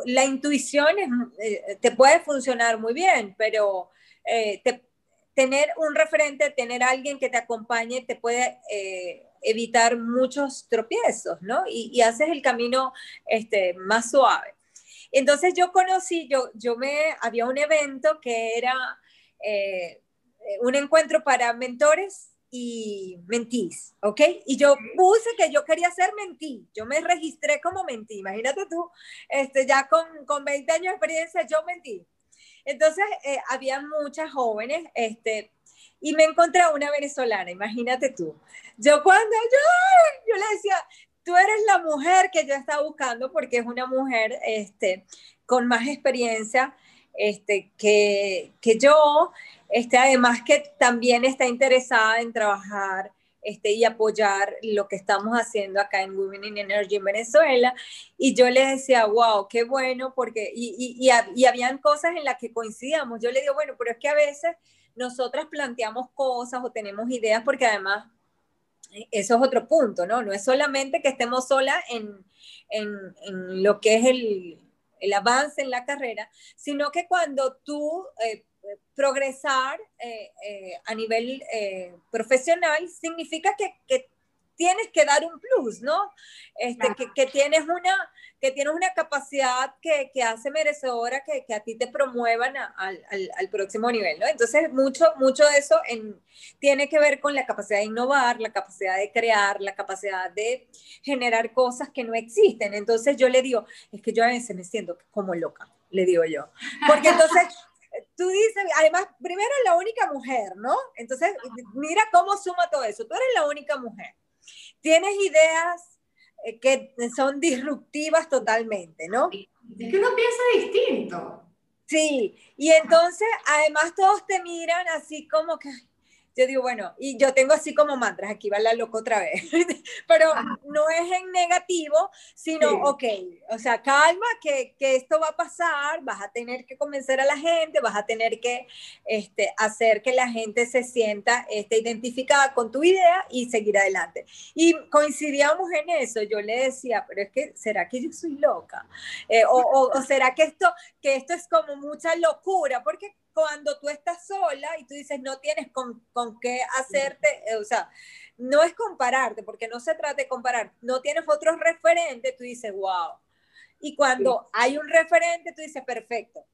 la intuición eh, te puede funcionar muy bien, pero eh, te, tener un referente, tener alguien que te acompañe, te puede eh, evitar muchos tropiezos, ¿no? Y, y, haces el camino este, más suave. Entonces yo conocí, yo, yo me, había un evento que era eh, un encuentro para mentores y mentís, ¿ok? Y yo puse que yo quería ser mentí, yo me registré como mentí, imagínate tú, este, ya con, con 20 años de experiencia, yo mentí. Entonces, eh, había muchas jóvenes, este, y me encontré a una venezolana, imagínate tú. Yo cuando yo, yo le decía, tú eres la mujer que yo estaba buscando porque es una mujer este, con más experiencia este, que, que yo, este, además que también está interesada en trabajar este, y apoyar lo que estamos haciendo acá en Women in Energy en Venezuela. Y yo les decía, wow, qué bueno, porque, y, y, y, habían cosas en las que coincidíamos. Yo le digo, bueno, pero es que a veces nosotras planteamos cosas o tenemos ideas, porque además eh, eso es otro punto, ¿no? No es solamente que estemos solas en, en, en, lo que es el, el, avance en la carrera, sino que cuando tú eh, progresar eh, eh, a nivel eh, profesional significa que, que, tienes que dar un plus, ¿no? Este, que, que, tienes una, que tienes una capacidad que, que hace merecedora que, que, a ti te promuevan al, al, al, próximo nivel, ¿no? Entonces, mucho, mucho de eso en, tiene que ver con la capacidad de innovar, la capacidad de crear, la capacidad de generar cosas que no existen. Entonces, yo le digo, es que yo a veces me siento como loca, le digo yo. Porque [laughs] entonces tú dices, además, primero la única mujer, ¿no? Entonces, mira cómo suma todo eso. Tú eres la única mujer. Tienes ideas eh, que son disruptivas totalmente, ¿no? Es que uno piensa distinto. Sí, y entonces, además, todos te miran así como que, yo digo, bueno, y yo tengo así como mantras, aquí va la loco otra vez, [laughs] pero no es en negativo, sino, sí. ok, o sea, calma, que, que, esto va a pasar, vas a tener que convencer a la gente, vas a tener que este, hacer que la gente se sienta este, identificada con tu idea y seguir adelante. Y coincidíamos en eso, yo le decía, pero es que, ¿será que yo soy loca? Eh, o, o, o será que esto, que esto es como mucha locura? Porque cuando tú estás sola y tú dices no tienes con, con qué hacerte, eh, o sea, no es compararte, porque no se trata de comparar, no tienes otros referentes, tú dices, wow. Y cuando sí. hay un referente, tú dices, perfecto,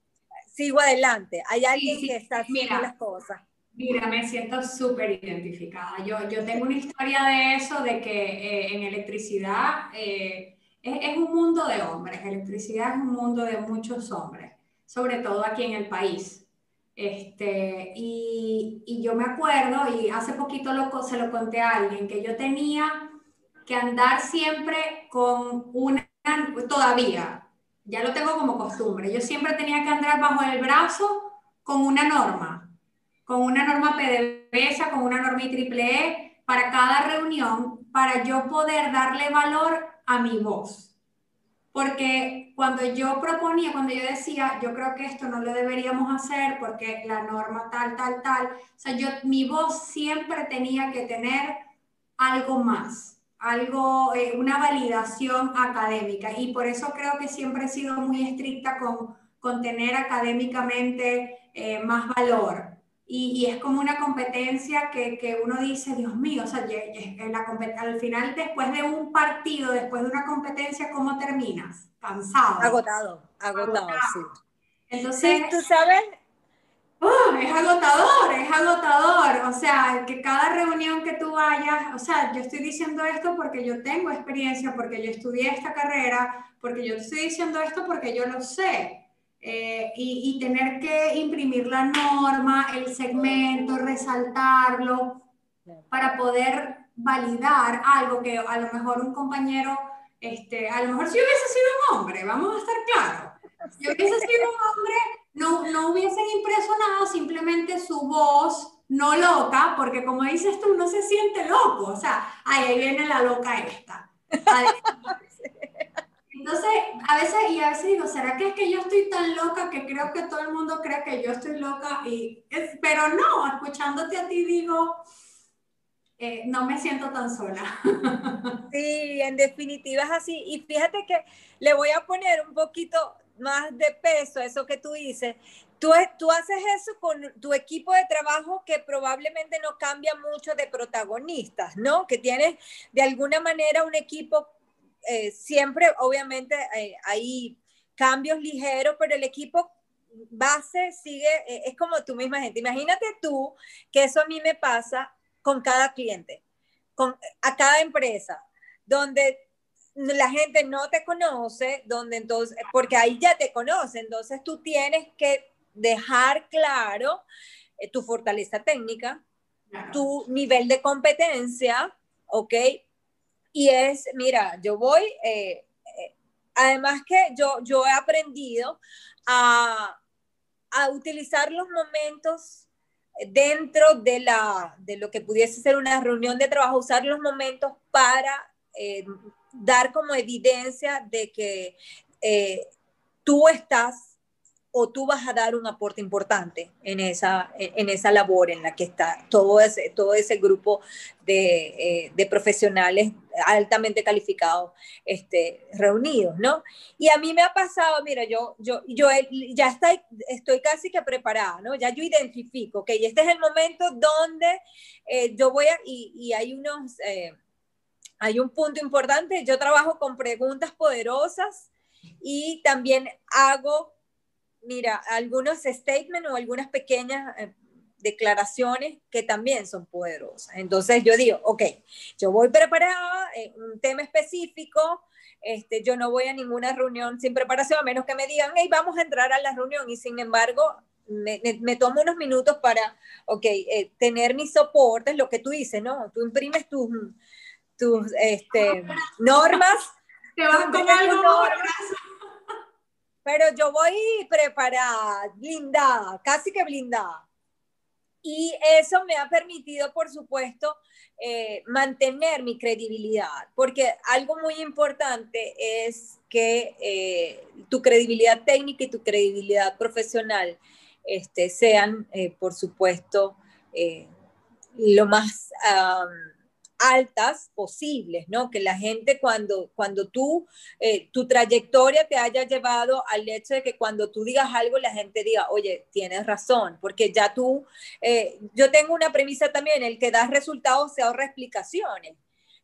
sigo adelante, hay alguien sí, que está haciendo mira, las cosas. Mira, me siento súper identificada. Yo, yo tengo una historia de eso, de que eh, en electricidad eh, es, es un mundo de hombres, electricidad es un mundo de muchos hombres, sobre todo aquí en el país. Este, y, y, yo me acuerdo, y hace poquito lo, se lo conté a alguien, que yo tenía que andar siempre con una, todavía, ya lo tengo como costumbre, yo siempre tenía que andar bajo el brazo con una norma, con una norma PDVSA, con una norma IEEE, para cada reunión, para yo poder darle valor a mi voz. Porque cuando yo proponía, cuando yo decía, yo creo que esto no lo deberíamos hacer porque la norma tal, tal, tal, o sea, yo, mi voz siempre tenía que tener algo más, algo, eh, una validación académica y por eso creo que siempre he sido muy estricta con, con tener académicamente eh, más valor. Y, y, es como una competencia que, que, uno dice, Dios mío, o sea, la, al final, después de un partido, después de una competencia, ¿cómo terminas? Cansado. Agotado, agotado, agotado. sí. Entonces, sí, tú sabes. Uh, es agotador, es agotador. O sea, que cada reunión que tú vayas, o sea, yo estoy diciendo esto porque yo tengo experiencia, porque yo estudié esta carrera, porque yo estoy diciendo esto porque yo lo sé. Eh, y, tener que imprimir la norma, el segmento, resaltarlo, para poder validar algo que a lo mejor un compañero, este, a lo mejor si hubiese sido un hombre, vamos a estar claros, si hubiese sido un hombre, no, no hubiesen impreso nada, simplemente su voz no loca, porque como dices tú, no se siente loco, o sea, ahí viene la loca esta. Entonces, a veces, y a veces digo, ¿será que es que yo estoy tan loca que creo que todo el mundo cree que yo estoy loca? Y pero no, escuchándote a ti digo, eh, no me siento tan sola. [laughs] Sí, en definitiva es así. Y fíjate que le voy a poner un poquito más de peso a eso que tú dices. Tú, tú haces eso con tu equipo de trabajo que probablemente no cambia mucho de protagonistas, ¿no? Que tienes de alguna manera un equipo eh, siempre, obviamente, eh, hay cambios ligeros, pero el equipo base sigue, eh, es como tu misma gente. Imagínate tú que eso a mí me pasa con cada cliente, con, a cada empresa, donde la gente no te conoce, donde entonces, porque ahí ya te conoce, entonces tú tienes que dejar claro tu fortaleza técnica, tu nivel de competencia, ¿ok? Y es, mira, yo voy, eh, eh, además que yo, yo he aprendido a, a utilizar los momentos dentro de, la, de lo que pudiese ser una reunión de trabajo, usar los momentos para eh, dar como evidencia de que tú estás o tú vas a dar un aporte importante en esa, en esa labor en la que está todo ese, todo ese grupo de, eh, de profesionales altamente calificados este, reunidos, ¿no? Y a mí me ha pasado, mira, yo, yo, yo ya estoy, estoy casi que preparada, ¿no? Ya yo identifico, que este es el momento donde eh, yo voy a, y, y hay unos, eh, hay un punto importante, yo trabajo con preguntas poderosas y también hago mira, algunos statements o algunas pequeñas eh, declaraciones que también son poderosas. Entonces yo digo, ok, yo voy preparada un tema específico, este, yo no voy a ninguna reunión sin preparación, a menos que me digan, hey, vamos a entrar a la reunión y sin embargo me, me, tomo unos minutos para, ok, eh, tener mis soportes, lo que tú dices, ¿no? Tú imprimes tus, tus este, normas. Te vas con algo pero yo voy preparada, blindada, casi que blindada. Y eso me ha permitido, por supuesto, eh, mantener mi credibilidad, porque algo muy importante es que eh, tu credibilidad técnica y tu credibilidad profesional este, sean, eh, por supuesto, lo más altas posibles, ¿no? Que la gente cuando, cuando tú, eh, tu trayectoria te haya llevado al hecho de que cuando tú digas algo, la gente diga, oye, tienes razón, porque ya tú, eh, yo tengo una premisa también, el que da resultados se ahorra explicaciones.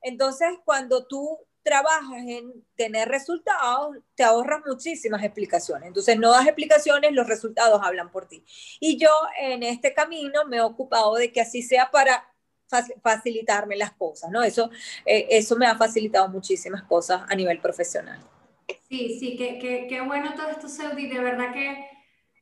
Entonces, cuando tú trabajas en tener resultados, te ahorras muchísimas explicaciones. Entonces, no das explicaciones, los resultados hablan por ti. Y yo en este camino me he ocupado de que así sea para facilitarme las cosas, ¿no? Eso, eh, eso me ha facilitado muchísimas cosas a nivel profesional. Sí, sí, qué, bueno todo esto, Saudi. De verdad que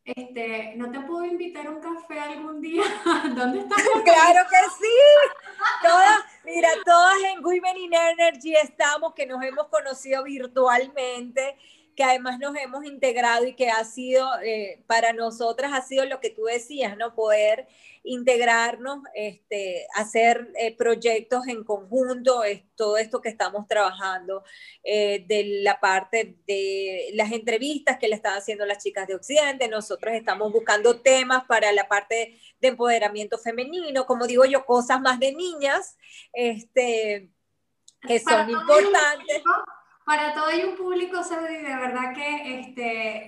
este, ¿no te puedo invitar a un café algún día? [laughs] ¿Dónde estás? [laughs] Claro que sí. Todas, mira, todas en Women in Energy estamos, que nos hemos conocido virtualmente que además nos hemos integrado y que ha sido, eh, para nosotras ha sido lo que tú decías, ¿no? Poder integrarnos, este, hacer eh, proyectos en conjunto, es todo esto que estamos trabajando, eh, de la parte de las entrevistas que le están haciendo las chicas de Occidente, nosotros estamos buscando temas para la parte de empoderamiento femenino, como digo yo, cosas más de niñas, este, que son importantes para todo hay un público, Saudi, de verdad que este,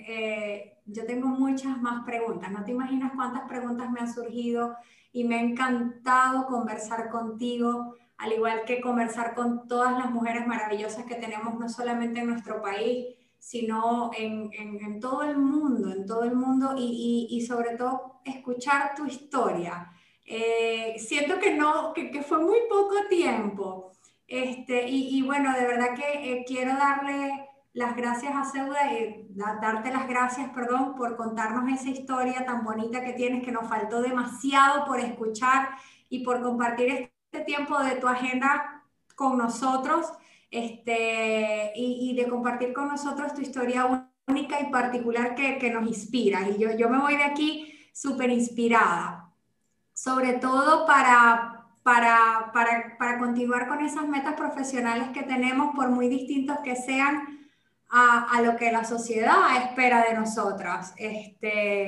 eh, yo tengo muchas más preguntas. No te imaginas cuántas preguntas me han surgido y me ha encantado conversar contigo, al igual que conversar con todas las mujeres maravillosas que tenemos, no solamente en nuestro país, sino en, en, todo el mundo, en todo el mundo y, y, y sobre todo escuchar tu historia. Eh, siento que no, que, que fue muy poco tiempo, este, y, bueno, de verdad que eh, quiero darle las gracias a Ceuda y darte las gracias, perdón, por contarnos esa historia tan bonita que tienes, que nos faltó demasiado por escuchar y por compartir este tiempo de tu agenda con nosotros este, y, de compartir con nosotros tu historia única y particular que, que nos inspira. Y yo, yo me voy de aquí súper inspirada, sobre todo para, para, para, para continuar con esas metas profesionales que tenemos, por muy distintos que sean a, lo que la sociedad espera de nosotras. Este,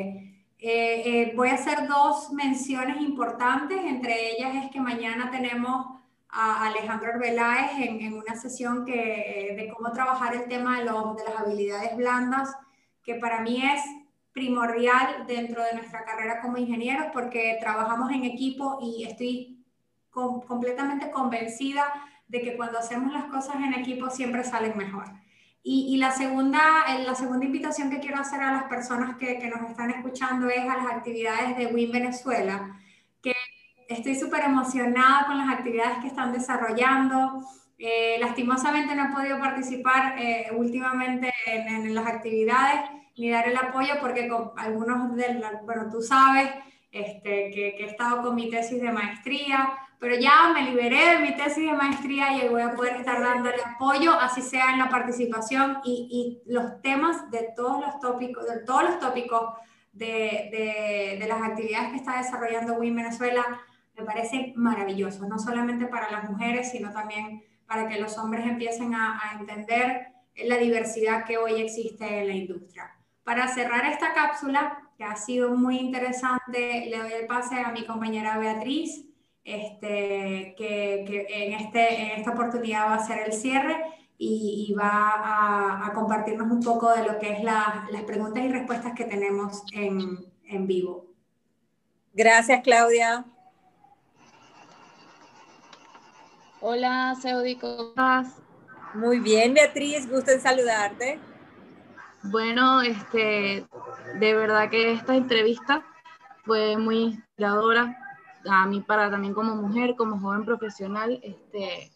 eh, eh, voy a hacer dos menciones importantes, entre ellas es que mañana tenemos a Alejandro Arbeláez en, en una sesión que, de cómo trabajar el tema de, los, de las habilidades blandas, que para mí es primordial dentro de nuestra carrera como ingenieros porque trabajamos en equipo y estoy completamente convencida de que cuando hacemos las cosas en equipo siempre salen mejor. Y, la, segunda, la segunda invitación que quiero hacer a las personas que, que nos están escuchando es a las actividades de WIN Venezuela, que estoy súper emocionada con las actividades que están desarrollando. Eh, lastimosamente no he podido participar eh, últimamente en, en, las actividades ni dar el apoyo porque con algunos de, bueno, tú sabes este, que, que he estado con mi tesis de maestría, pero ya me liberé de mi tesis de maestría y voy a poder estar dándole apoyo, así sea en la participación y, y los temas de todos los tópicos, de todos los tópicos de, de, de las actividades que está desarrollando WIN Venezuela me parecen maravillosos, no solamente para las mujeres, sino también para que los hombres empiecen a, a entender la diversidad que hoy existe en la industria. Para cerrar esta cápsula, que ha sido muy interesante, le doy el pase a mi compañera Beatriz este, que, en, este, en esta oportunidad va a ser el cierre y, va a, compartirnos un poco de lo que es las preguntas y respuestas que tenemos en, en vivo. Gracias, Claudia. Hola, Seudi, ¿cómo estás? Muy bien, Beatriz, gusto en saludarte. Bueno, este, de verdad que esta entrevista fue muy inspiradora a mí para también como mujer, como joven profesional, este,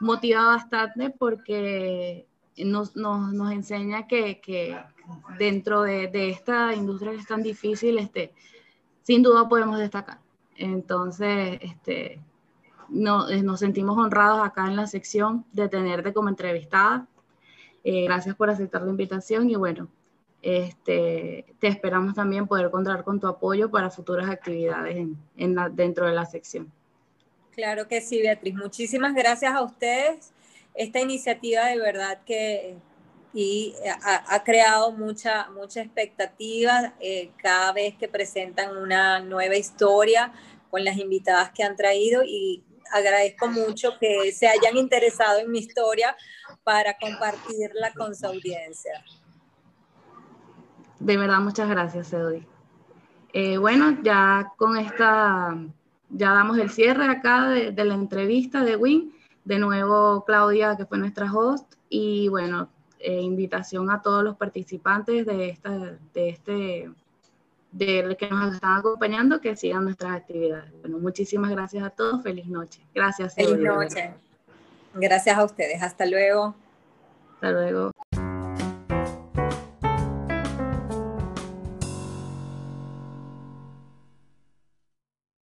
motiva bastante porque nos, nos, nos enseña que, que dentro de, de, esta industria que es tan difícil, este, sin duda podemos destacar. Entonces, este, no, eh, nos sentimos honrados acá en la sección de tenerte como entrevistada. Eh, gracias por aceptar la invitación y bueno, este, te esperamos también poder contar con tu apoyo para futuras actividades en, en dentro de la sección. Claro que sí, Beatriz. Muchísimas gracias a ustedes. Esta iniciativa de verdad que y ha, ha creado mucha, mucha expectativa eh, cada vez que presentan una nueva historia con las invitadas que han traído y agradezco mucho que se hayan interesado en mi historia para compartirla con su audiencia. De verdad, muchas gracias, Eudi. Eh, bueno, ya con esta, ya damos el cierre acá de, la entrevista de WIN. De nuevo, Claudia, que fue nuestra host, y bueno, eh, invitación a todos los participantes de, esta, de este, de que nos están acompañando, que sigan nuestras actividades. Bueno, muchísimas gracias a todos. Feliz noche. Gracias. Feliz noche. Gracias a ustedes. Hasta luego. Hasta luego.